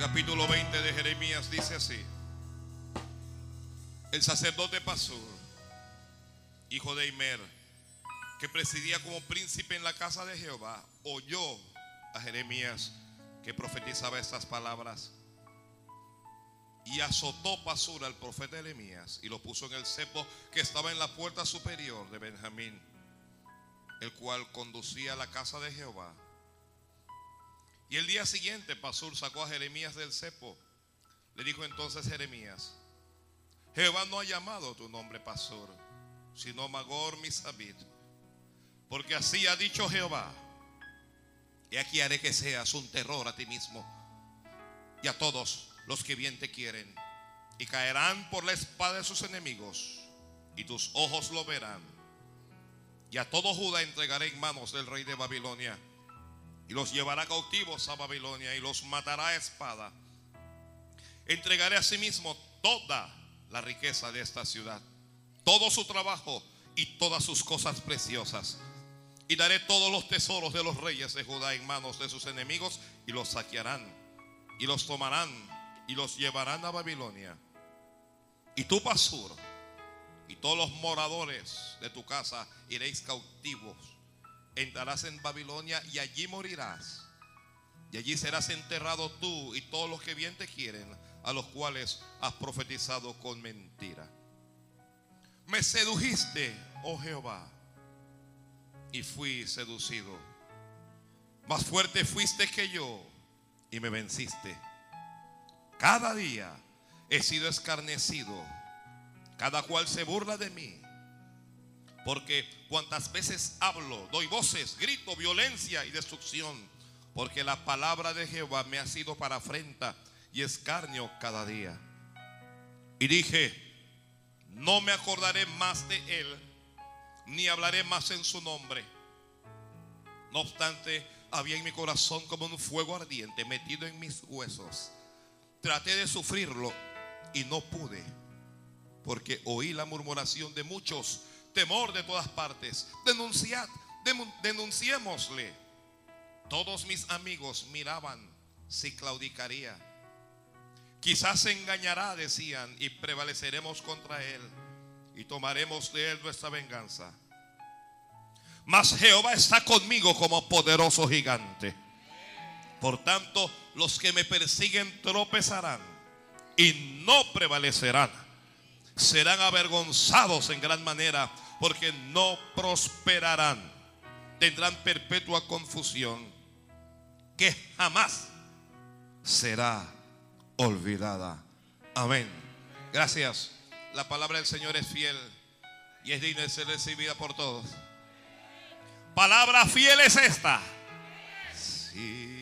capítulo 20 de Jeremías dice así. El sacerdote Pasur, hijo de Imer, que presidía como príncipe en la casa de Jehová, oyó a Jeremías que profetizaba estas palabras. Y azotó Pasur al profeta Jeremías y lo puso en el cepo que estaba en la puerta superior de Benjamín, el cual conducía a la casa de Jehová. Y el día siguiente Pasur sacó a Jeremías del cepo. Le dijo entonces Jeremías, Jehová no ha llamado tu nombre Pasur, sino Magor Misabit. Porque así ha dicho Jehová. Y aquí haré que seas un terror a ti mismo y a todos los que bien te quieren. Y caerán por la espada de sus enemigos, y tus ojos lo verán. Y a todo Judá entregaré en manos del rey de Babilonia, y los llevará cautivos a Babilonia, y los matará a espada. Entregaré a sí mismo toda la riqueza de esta ciudad, todo su trabajo y todas sus cosas preciosas. Y daré todos los tesoros de los reyes de Judá en manos de sus enemigos y los saquearán y los tomarán y los llevarán a Babilonia. Y tú, Pasur, y todos los moradores de tu casa iréis cautivos. Entrarás en Babilonia y allí morirás. Y allí serás enterrado tú y todos los que bien te quieren, a los cuales has profetizado con mentira. Me sedujiste, oh Jehová, y fui seducido. Más fuerte fuiste que yo y me venciste. Cada día he sido escarnecido. Cada cual se burla de mí. Porque cuantas veces hablo, doy voces, grito, violencia y destrucción. Porque la palabra de Jehová me ha sido para afrenta y escarnio cada día. Y dije, no me acordaré más de él, ni hablaré más en su nombre. No obstante, había en mi corazón como un fuego ardiente metido en mis huesos. Traté de sufrirlo y no pude, porque oí la murmuración de muchos, temor de todas partes. Denunciad, denunciémosle. Todos mis amigos miraban si claudicaría. Quizás se engañará, decían, y prevaleceremos contra él y tomaremos de él nuestra venganza. Mas Jehová está conmigo como poderoso gigante. Por tanto, los que me persiguen tropezarán y no prevalecerán. Serán avergonzados en gran manera porque no prosperarán. Tendrán perpetua confusión que jamás será olvidada. Amén. Gracias. La palabra del Señor es fiel y es digna de ser recibida por todos. Palabra fiel es esta. Sí.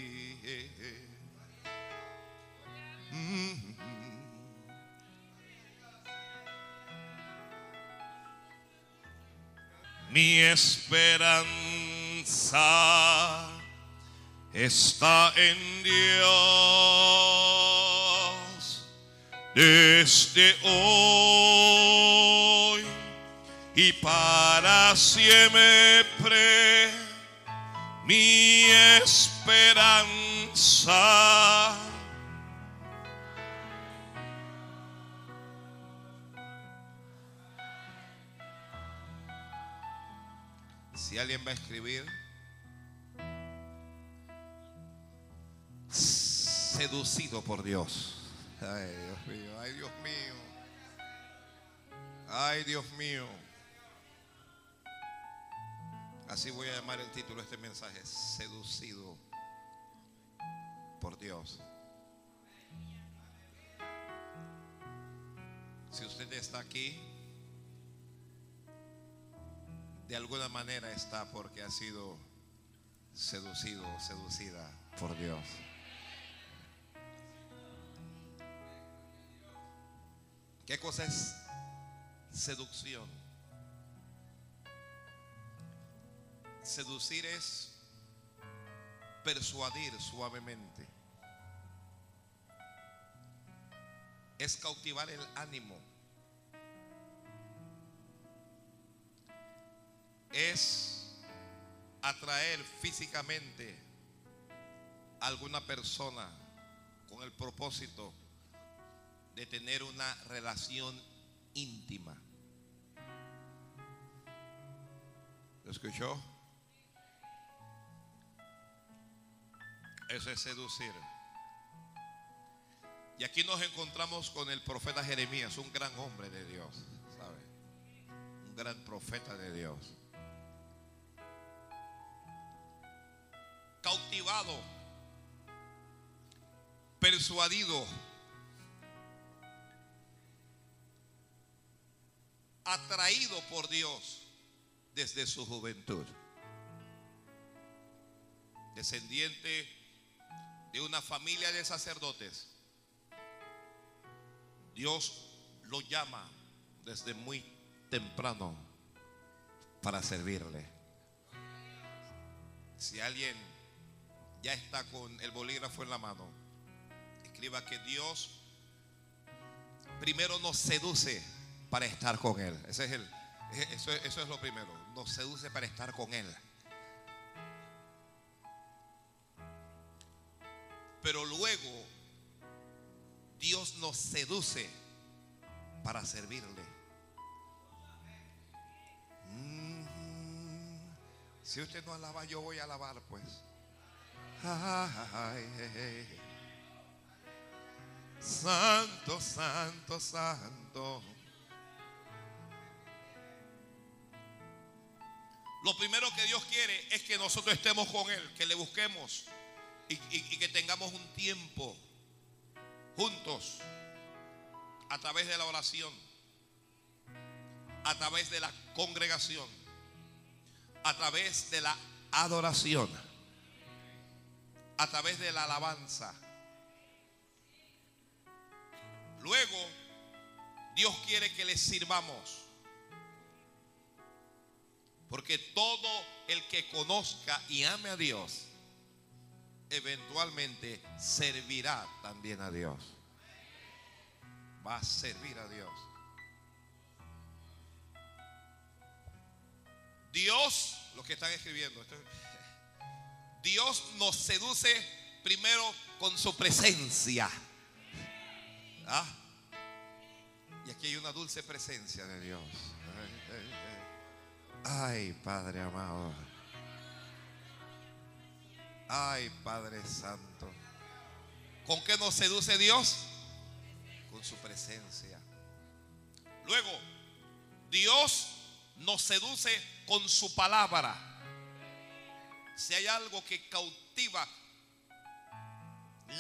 Mi esperanza está en Dios desde hoy y para siempre. Mi esperanza. Si alguien va a escribir, seducido por Dios. Ay, Dios mío, ay, Dios mío. Ay, Dios mío. Así voy a llamar el título de este mensaje, seducido por Dios. Si usted está aquí, de alguna manera está porque ha sido seducido o seducida por Dios. ¿Qué cosa es seducción? Seducir es persuadir suavemente. Es cautivar el ánimo. Es atraer físicamente a alguna persona con el propósito de tener una relación íntima. ¿Lo escuchó? Eso es seducir. Y aquí nos encontramos con el profeta Jeremías, un gran hombre de Dios, ¿sabe? Un gran profeta de Dios. Cautivado, persuadido, atraído por Dios desde su juventud. Descendiente de una familia de sacerdotes. Dios lo llama desde muy temprano para servirle. Si alguien ya está con el bolígrafo en la mano, escriba que Dios primero nos seduce para estar con Él. Ese es el, eso, es lo primero. Nos seduce para estar con Él. Pero luego Dios nos seduce para servirle. Mm. Si usted no alaba, yo voy a alabar, pues. Ay. Santo, santo, santo. Lo primero que Dios quiere es que nosotros estemos con Él, que le busquemos y- y que tengamos un tiempo juntos a través de la oración, a través de la congregación, a través de la adoración, a través de la alabanza. Luego, Dios quiere que le sirvamos. Porque todo el que conozca y ame a Dios, eventualmente servirá también a Dios. Va a servir a Dios. Dios, los que están escribiendo, Dios nos seduce primero con su presencia. ¿Ah? Y aquí hay una dulce presencia de Dios. Ay, Padre amado. Ay, Padre Santo. ¿Con qué nos seduce Dios? Con su presencia. Luego, Dios nos seduce con su palabra. Si hay algo que cautiva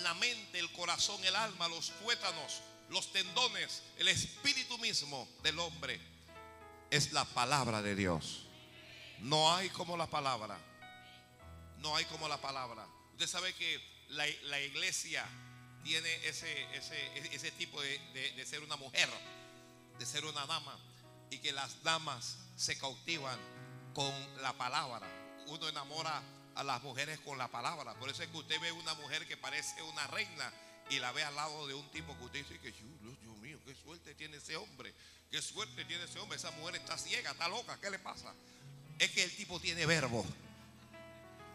la mente, el corazón, el alma, los tuétanos, los tendones, el espíritu mismo del hombre, es la palabra de Dios. No hay como la palabra. No hay como la palabra. Usted sabe que la, iglesia tiene ese, ese, ese tipo de- de ser una mujer, de ser una dama, y que las damas se cautivan con la palabra. Uno enamora a las mujeres con la palabra. Por eso es que usted ve una mujer que parece una reina y la ve al lado de un tipo que usted dice que Dios, mío, qué suerte tiene ese hombre, qué suerte tiene ese hombre. Esa mujer está ciega, está loca, ¿qué le pasa? Es que el tipo tiene verbo.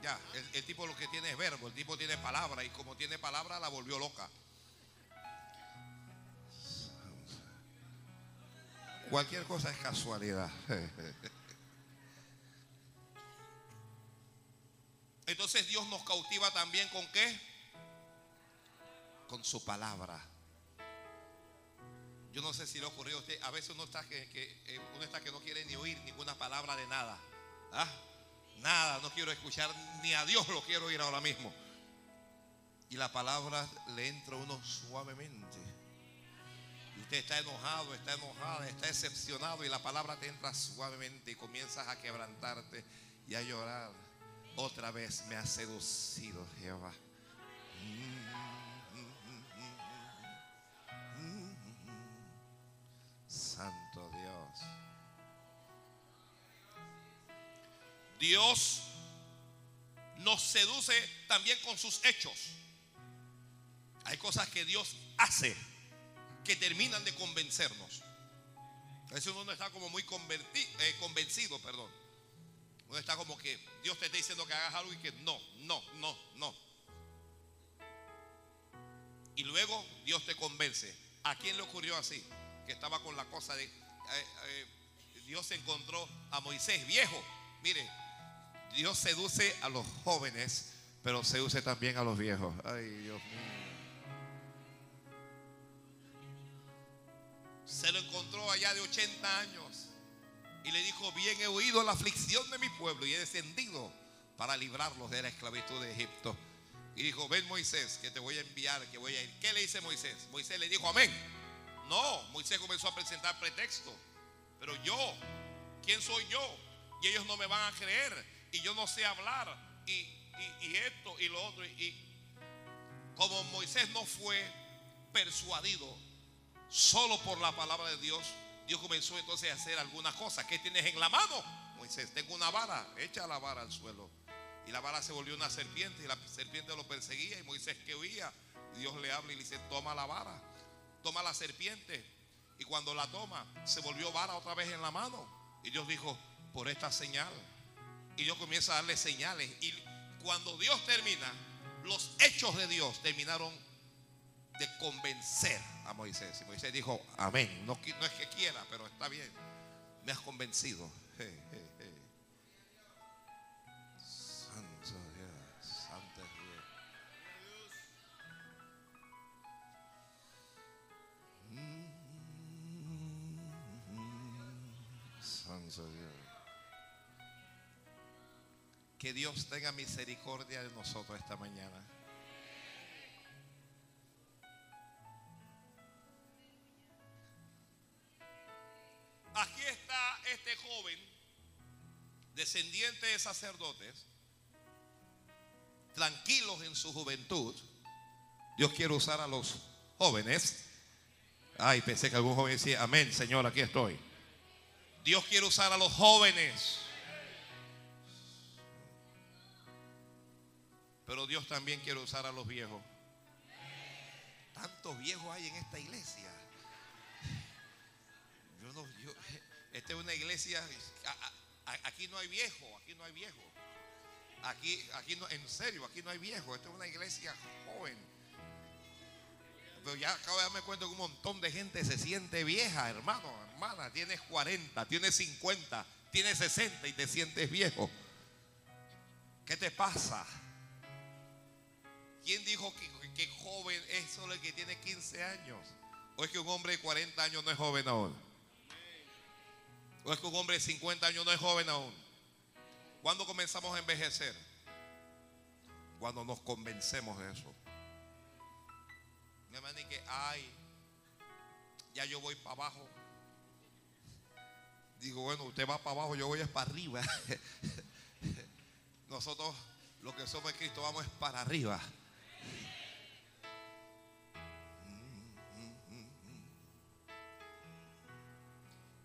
Ya, el, el tipo lo que tiene es verbo, el tipo tiene palabra y como tiene palabra la volvió loca. Cualquier cosa es casualidad. Entonces Dios nos cautiva también con qué? Con su palabra. Yo no sé si le ocurrió a usted. A veces uno está que, eh, uno está que no quiere ni oír ninguna palabra de nada. ¿Ah? Nada, no quiero escuchar ni a Dios lo quiero oír ahora mismo. Y la palabra le entra a uno suavemente. Y usted está enojado, está enojada, está decepcionado y la palabra te entra suavemente y comienzas a quebrantarte y a llorar. Otra vez me ha seducido Jehová. Santo Dios. Dios nos seduce también con sus hechos. Hay cosas que Dios hace que terminan de convencernos. A veces uno está como muy converti- eh, convencido, perdón. Uno está como que Dios te está diciendo que hagas algo y que no, no, no, no. Y luego Dios te convence. ¿A quién le ocurrió así? Que estaba con la cosa de... eh, eh, Dios encontró a Moisés viejo. Mire, Dios seduce a los jóvenes, pero seduce también a los viejos. Ay, Dios mío. Se lo encontró allá de 80 años y le dijo, bien he oído la aflicción de mi pueblo y he descendido para librarlos de la esclavitud de Egipto. Y dijo, ven Moisés, que te voy a enviar, que voy a ir. ¿Qué le dice Moisés? Moisés le dijo, amén. No, Moisés comenzó a presentar pretexto. Pero yo, ¿quién soy yo? Y ellos no me van a creer. Y yo no sé hablar. Y, y- y esto y lo otro. Y como Moisés no fue persuadido solo por la palabra de Dios, Dios comenzó entonces a hacer algunas cosas. ¿Qué tienes en la mano? Moisés, tengo una vara, echa la vara al suelo. Y la vara se volvió una serpiente y la serpiente lo perseguía y Moisés que huía. Dios le habla y le dice, toma la vara, toma la serpiente. Y cuando la toma, se volvió vara otra vez en la mano. Y Dios dijo, por esta señal. Y Dios comienza a darle señales. Y cuando Dios termina, los hechos de Dios terminaron de convencer a Moisés. Y Moisés dijo, amén. No, no es que quiera, pero está bien. Me has convencido. Santo Dios, santo Dios. Santo Dios. Que Dios tenga misericordia de nosotros esta mañana. Descendiente de sacerdotes, tranquilos en su juventud. Dios quiere usar a los jóvenes. Ay, pensé que algún joven decía, amén, Señor, aquí estoy. Dios quiere usar a los jóvenes. Pero Dios también quiere usar a los viejos. Tantos viejos hay en esta iglesia. Yo no, yo- esta es una iglesia. Aquí no hay viejo, aquí no hay viejo. Aquí, aquí no, en serio, aquí no hay viejo. Esta es una iglesia joven. Pero ya acabo de darme cuenta que un montón de gente se siente vieja, hermano, hermana. Tienes 40, tienes 50, tienes 60 y te sientes viejo. ¿Qué te pasa? ¿Quién dijo que, joven es solo el que tiene 15 años? ¿O es que un hombre de 40 años no es joven aún? ¿O es que un hombre de 50 años no es joven aún? ¿Cuándo comenzamos a envejecer? Cuando nos convencemos de eso. Hermano, y que, ay, ya yo voy para abajo. Digo, bueno, usted va para abajo, yo voy es para arriba. Nosotros, los que somos de Cristo, vamos es para arriba.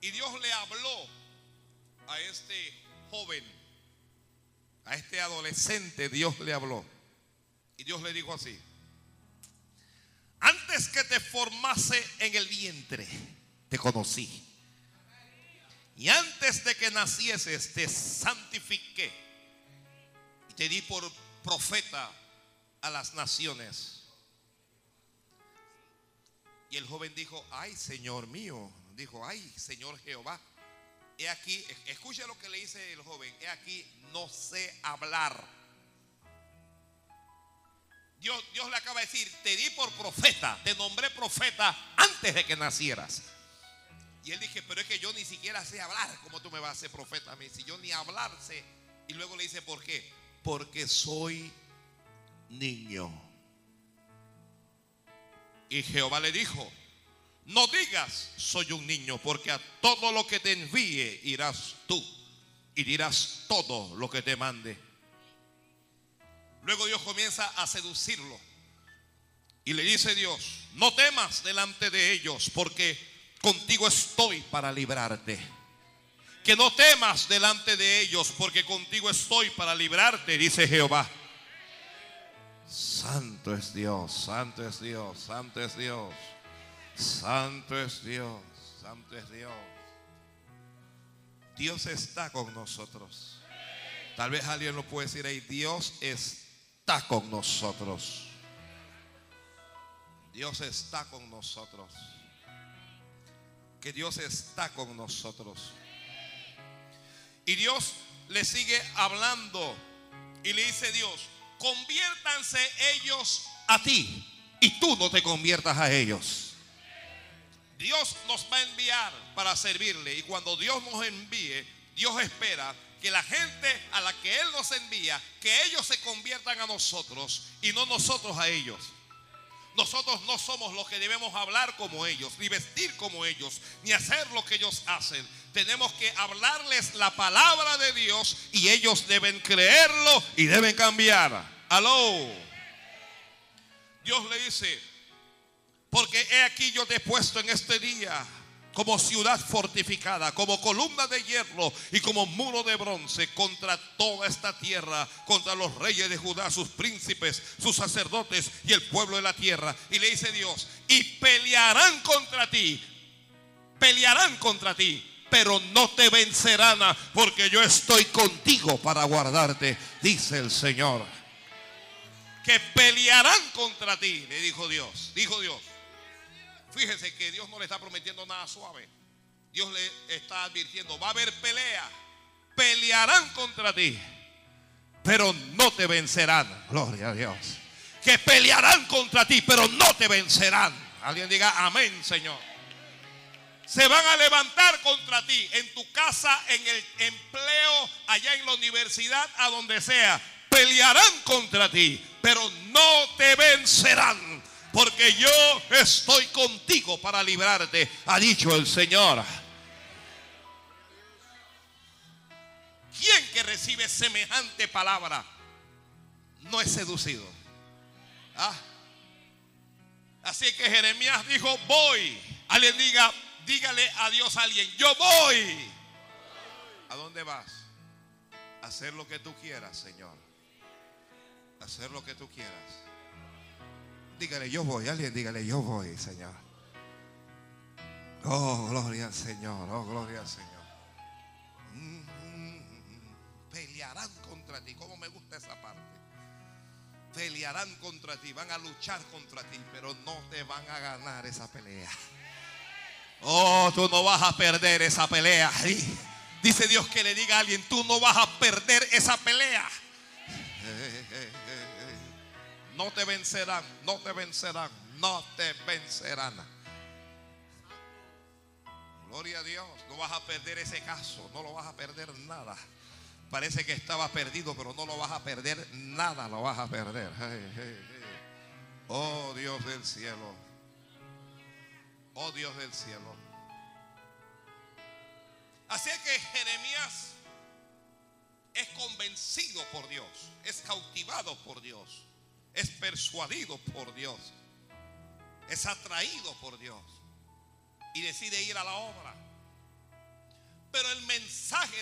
Y Dios le habló a este joven, a este adolescente, Dios le habló. Y Dios le dijo así, antes que te formase en el vientre, te conocí. Y antes de que nacieses, te santifiqué. Y te di por profeta a las naciones. Y el joven dijo, ay Señor mío, dijo, ay Señor Jehová. He aquí, escucha lo que le dice el joven, he aquí, no sé hablar. Dios, Dios le acaba de decir, te di por profeta, te nombré profeta antes de que nacieras. Y él dije, pero es que yo ni siquiera sé hablar, ¿cómo tú me vas a hacer profeta mí? Si yo ni hablar sé. Y luego le dice, ¿por qué? Porque soy niño. Y Jehová le dijo, no digas soy un niño, porque a todo lo que te envíe irás tú y dirás todo lo que te mande. Luego Dios comienza a seducirlo. Y le dice Dios, no temas delante de ellos, porque contigo estoy para librarte. Que no temas delante de ellos, porque contigo estoy para librarte, dice Jehová. Santo es Dios, santo es Dios, santo es Dios, santo es Dios, santo es Dios. Dios está con nosotros. Tal vez alguien lo puede decir ahí, Dios está con nosotros. Dios está con nosotros. Que Dios está con nosotros. Y Dios le sigue hablando y le dice Dios, conviértanse ellos a ti y tú no te conviertas a ellos. Dios nos va a enviar para servirle y cuando Dios nos envíe, Dios espera que la gente a la que Él nos envía, que ellos se conviertan a nosotros y no nosotros a ellos. Nosotros no somos los que debemos hablar como ellos, ni vestir como ellos, ni hacer lo que ellos hacen. Tenemos que hablarles la palabra de Dios y ellos deben creerlo y deben cambiar. Aló. Dios le dice, porque he aquí yo te he puesto en este día como ciudad fortificada, como columna de hierro y como muro de bronce contra toda esta tierra, contra los reyes de Judá, sus príncipes, sus sacerdotes y el pueblo de la tierra. Y le dice Dios, y pelearán contra ti, pelearán contra ti, pero no te vencerán porque yo estoy contigo para guardarte, dice el Señor. Que pelearán contra ti, le dijo Dios, dijo Dios. Fíjese que Dios no le está prometiendo nada suave. Dios le está advirtiendo, va a haber pelea. Pelearán contra ti, pero no te vencerán. Gloria a Dios. Que pelearán contra ti, pero no te vencerán. Alguien diga amén, Señor. Se van a levantar contra ti en tu casa, en el empleo, allá en la universidad, a donde sea. Pelearán contra ti, pero no te vencerán porque yo estoy contigo para librarte, ha dicho el Señor. ¿Quién que recibe semejante palabra no es seducido? ¿Ah? Así que Jeremías dijo, voy. Alguien diga, dígale a Dios a alguien, yo voy. ¿A dónde vas? Hacer lo que tú quieras, Señor. hacer lo que tú quieras. Dígale, yo voy. Alguien dígale, yo voy, Señor. Oh, gloria al Señor. Oh, gloria al Señor. Mm, pelearán contra ti. Como me gusta esa parte. Pelearán contra ti. Van a luchar contra ti. Pero no te van a ganar esa pelea. Oh, tú no vas a perder esa pelea. Dice Dios que le diga a alguien, tú no vas a perder esa pelea. No te vencerán, no te vencerán, no te vencerán. Gloria a Dios, no vas a perder ese caso, no lo vas a perder nada. Parece que estaba perdido, pero no lo vas a perder nada, lo vas a perder. Oh Dios del cielo, oh Dios del cielo. Así que Jeremías es convencido por Dios, es cautivado por Dios es persuadido por Dios, es atraído por Dios y decide ir a la obra. Pero el mensaje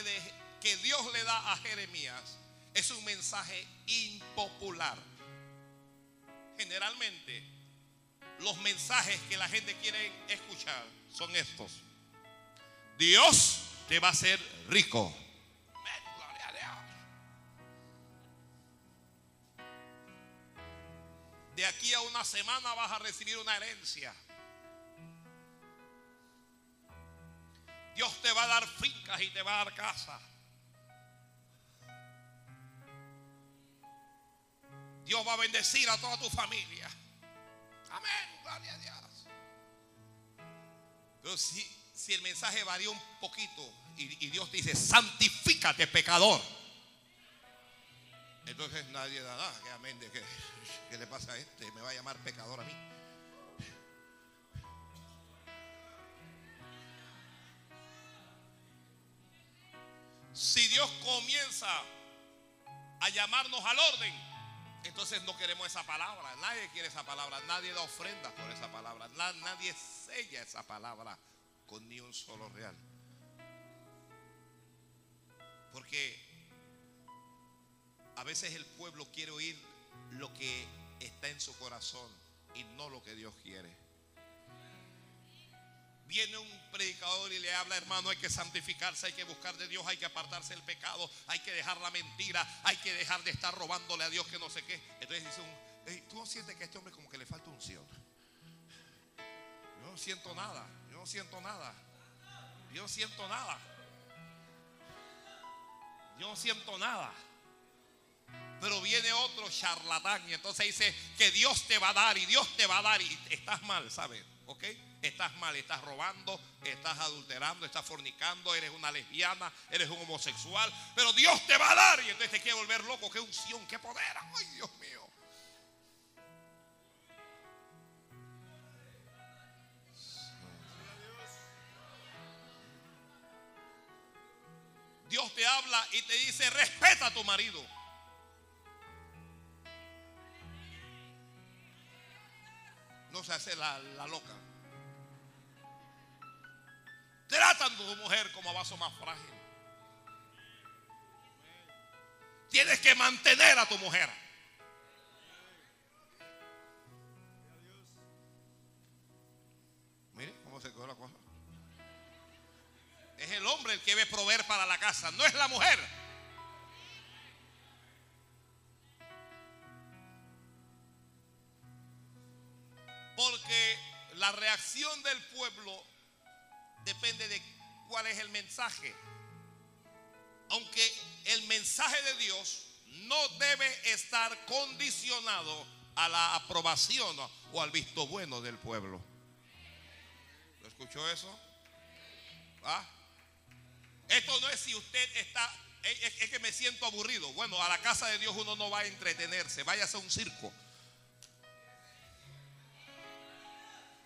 que Dios le da a Jeremías es un mensaje impopular. Generalmente los mensajes que la gente quiere escuchar son estos. Dios te va a hacer rico. De aquí a una semana vas a recibir una herencia. Dios te va a dar fincas y te va a dar casa. Dios va a bendecir a toda tu familia. Amén, gloria a Dios. Pero si, si el mensaje varía un poquito y, y Dios dice, santifícate pecador. Entonces nadie da nada, que amén de que ¿Qué le pasa a este? Me va a llamar pecador a mí. Si Dios comienza a llamarnos al orden, entonces no queremos esa palabra. Nadie quiere esa palabra. Nadie da ofrenda por esa palabra. Nadie sella esa palabra con ni un solo real. Porque a veces el pueblo quiere oír lo que está en su corazón y no lo que Dios quiere. Viene un predicador y le habla, hermano, hay que santificarse, hay que buscar de Dios, hay que apartarse del pecado, hay que dejar la mentira, hay que dejar de estar robándole a Dios que no sé qué. Entonces dice un, tú no sientes que a este hombre como que le falta unción. no siento nada, yo no siento nada, yo no siento nada, yo no siento nada. Pero viene otro charlatán y entonces dice que Dios te va a dar y Dios te va a dar y estás mal, ¿sabes? ¿Ok? Estás mal, estás robando, estás adulterando, estás fornicando, eres una lesbiana, eres un homosexual, pero Dios te va a dar y entonces te quiere volver loco, qué unción, qué poder, ay Dios mío. Dios te habla y te dice, respeta a tu marido. No se hace la, la loca. Tratan a tu mujer como a vaso más frágil. Tienes que mantener a tu mujer. Mire cómo se quedó la cosa. Es el hombre el que debe proveer para la casa, no es la mujer. La reacción del pueblo depende de cuál es el mensaje. Aunque el mensaje de Dios no debe estar condicionado a la aprobación o al visto bueno del pueblo. ¿Lo escuchó eso? ¿Ah? Esto no es si usted está, es, es, que me siento aburrido. Bueno, a la casa de Dios uno no va a entretenerse, váyase a un circo.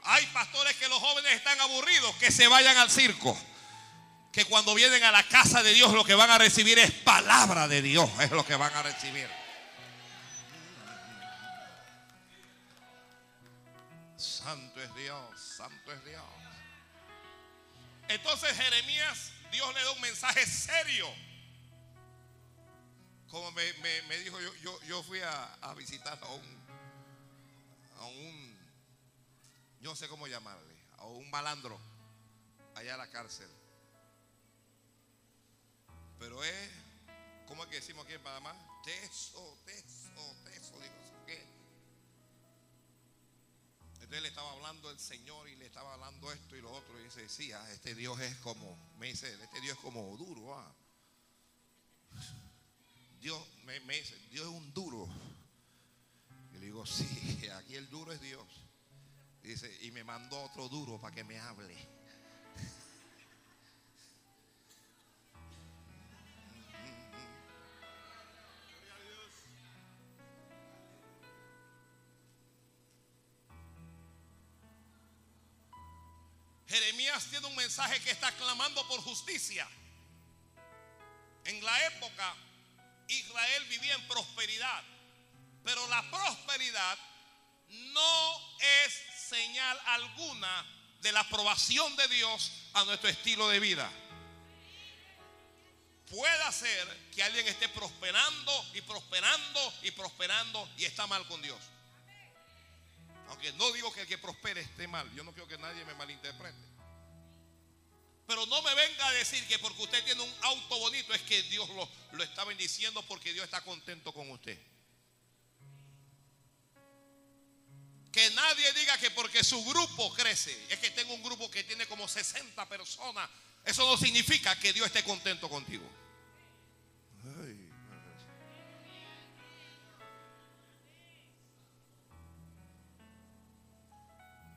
Hay pastores que los jóvenes están aburridos, que se vayan al circo. Que cuando vienen a la casa de Dios lo que van a recibir es palabra de Dios, es lo que van a recibir. Santo es Dios, santo es Dios. Entonces Jeremías, Dios le da un mensaje serio. Como me, me, me dijo, yo, yo, yo fui a, a, visitar a un, a un, yo no sé cómo llamarle, a un malandro allá a la cárcel. Pero es, ¿cómo es que decimos aquí en Panamá? Teso, teso, teso, digo, ¿qué? Entonces le estaba hablando el Señor y le estaba hablando esto y lo otro. Y dice, sí, ah, este Dios es como, me dice, este Dios es como duro. Ah. Dios me, me, dice, Dios es un duro. Y le digo, sí, aquí el duro es Dios. Dice, y me mandó otro duro para que me hable. Jeremías tiene un mensaje que está clamando por justicia. En la época Israel vivía en prosperidad, pero la prosperidad no es señal alguna de la aprobación de Dios a nuestro estilo de vida. Puede ser que alguien esté prosperando y prosperando y prosperando y está mal con Dios. Aunque no digo que el que prospere esté mal. Yo no quiero que nadie me malinterprete. Pero no me venga a decir que porque usted tiene un auto bonito es que Dios lo, lo está bendiciendo porque Dios está contento con usted. Que nadie que porque su grupo crece, es que tengo un grupo que tiene como 60 personas, eso no significa que Dios esté contento contigo. Ay.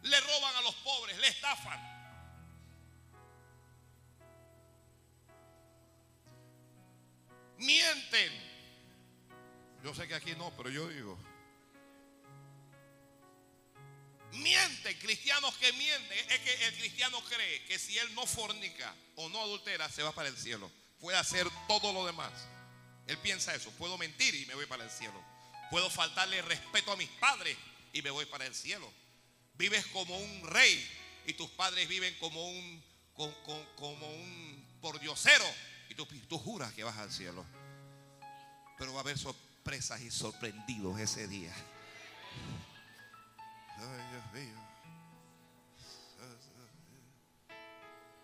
Le roban a los pobres, le estafan. Mienten. Yo sé que aquí no, pero yo digo. Que mienten. Es que el cristiano cree que si él no fornica o no adultera, se va para el cielo. Puede hacer todo lo demás. Él piensa eso. Puedo mentir y me voy para el cielo. Puedo faltarle respeto a mis padres y me voy para el cielo. Vives como un rey y tus padres viven como un, como, como un pordiosero y tú, tú juras que vas al cielo. Pero va a haber sorpresas y sorprendidos ese día. Ay, Dios mío.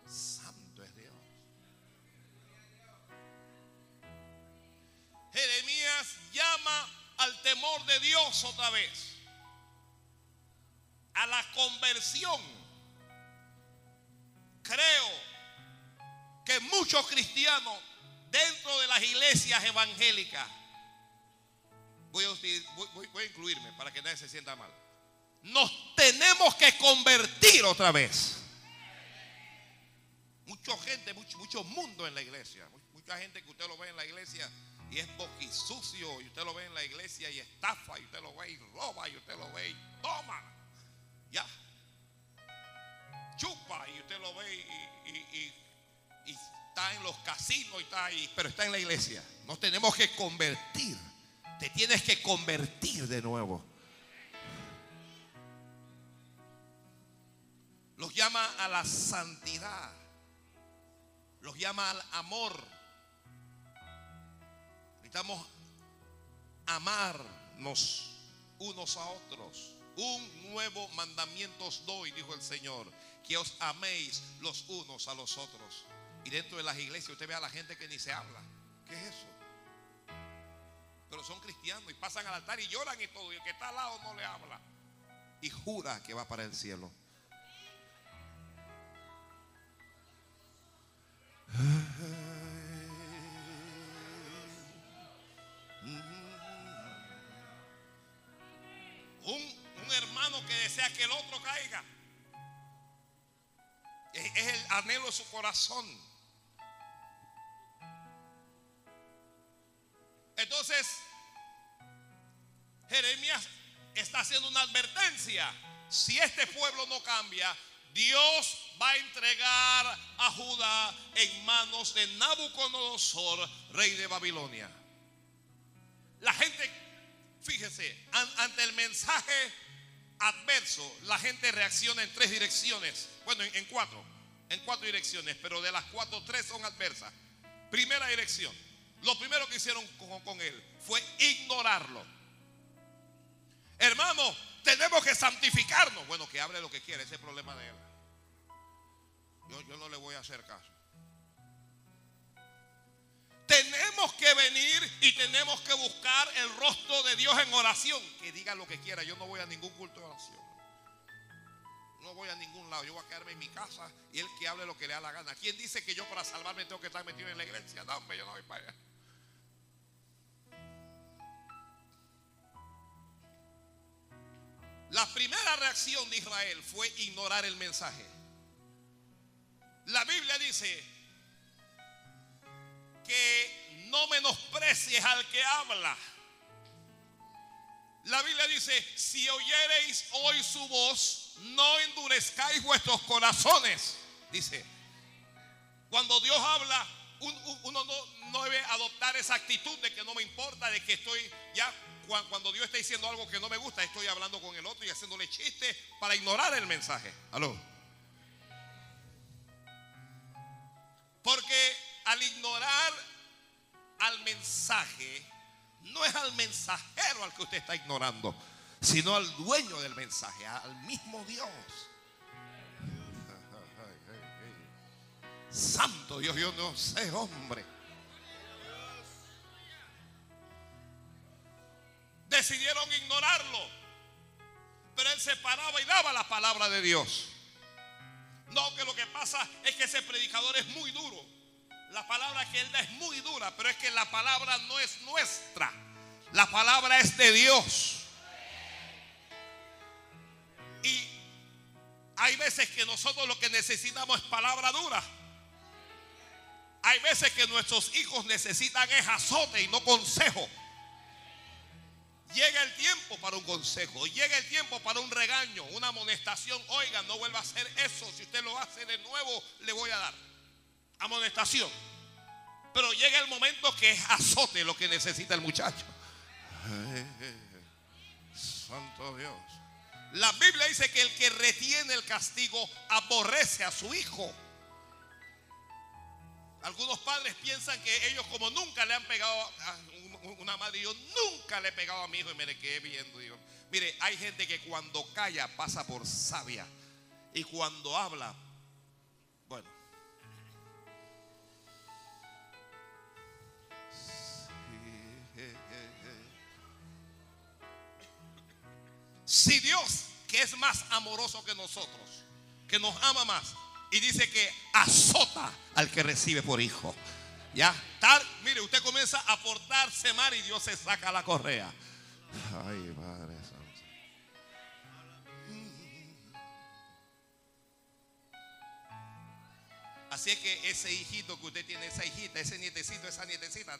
Santo es Dios. Jeremías llama al temor de Dios otra vez. A la conversión. creo que muchos cristianos dentro de las iglesias evangélicas, voy a, incluirme para que nadie se sienta mal, nos tenemos que convertir otra vez. Mucha gente, mucho, mundo en la iglesia. Mucha gente que usted lo ve en la iglesia y es boquisucio. Y usted lo ve en la iglesia y estafa. Y usted lo ve y roba. Y usted lo ve y toma. Ya. Chupa. Y usted lo ve y, está en los casinos y está ahí. Pero está en la iglesia. Nos tenemos que convertir. Te tienes que convertir de nuevo. Los llama a la santidad los llama al amor. Necesitamos amarnos unos a otros. Un nuevo mandamiento os doy, dijo el Señor, que os améis los unos a los otros. Y dentro de las iglesias usted ve a la gente que ni se habla. ¿Qué es eso? Pero son cristianos y pasan al altar y lloran y todo. Y el que está al lado no le habla. Y jura que va para el cielo. Un, hermano que desea que el otro caiga. Es, es el anhelo de su corazón. Entonces, Jeremías está haciendo una advertencia. Si este pueblo no cambia, Dios va a entregar a Judá en manos de Nabucodonosor, rey de Babilonia. La gente, fíjese, ante el mensaje adverso, la gente reacciona en tres direcciones. Bueno, en, cuatro, en cuatro direcciones, pero de las cuatro, tres son adversas. Primera dirección, lo primero que hicieron con, con él fue ignorarlo. Hermano, tenemos que santificarnos. Bueno, que hable lo que quiera, ese es el problema de él. Yo, no le voy a hacer caso. Tenemos que venir y tenemos que buscar el rostro de Dios en oración. Que diga lo que quiera. Yo no voy a ningún culto de oración. No voy a ningún lado. Yo voy a quedarme en mi casa y él que hable lo que le da la gana. ¿Quién dice que yo para salvarme tengo que estar metido en la iglesia? No, hombre, yo no voy para allá. La primera reacción de Israel fue ignorar el mensaje. La Biblia dice que no menosprecies al que habla. La Biblia dice, si oyereis hoy su voz, no endurezcáis vuestros corazones. Dice, cuando Dios habla, uno no, no, debe adoptar esa actitud de que no me importa, de que estoy ya cuando Dios está diciendo algo que no me gusta, estoy hablando con el otro y haciéndole chiste para ignorar el mensaje. Aló. Porque al ignorar al mensaje, no es al mensajero al que usted está ignorando, sino al dueño del mensaje, al mismo Dios. Santo Dios, yo no sé, hombre. Decidieron ignorarlo. Pero él se paraba y daba la palabra de Dios. No, que lo que pasa es que ese predicador es muy duro. La palabra que él da es muy dura, pero es que la palabra no es nuestra. La palabra es de Dios. Y hay veces que nosotros lo que necesitamos es palabra dura. Hay veces que nuestros hijos necesitan es azote y no consejo. Llega el tiempo para un consejo, llega el tiempo para un regaño, una amonestación. Oiga, no vuelva a hacer eso. Si usted lo hace de nuevo, le voy a dar amonestación. Pero llega el momento que es azote lo que necesita el muchacho. Santo Dios. La Biblia dice que el que retiene el castigo aborrece a su hijo. Algunos padres piensan que ellos como nunca le han pegado a una madre, yo nunca le he pegado a mi hijo y me le quedé viendo. Digo, mire, hay gente que cuando calla pasa por sabia y cuando habla, bueno. Si Dios, que es más amoroso que nosotros, que nos ama más, y dice que azota al que recibe por hijo. Ya, tal, mire, usted comienza a portarse mal y Dios se saca la correa. Ay, Padre Santo. Así es que ese hijito que usted tiene, esa hijita, ese nietecito, esa nietecita,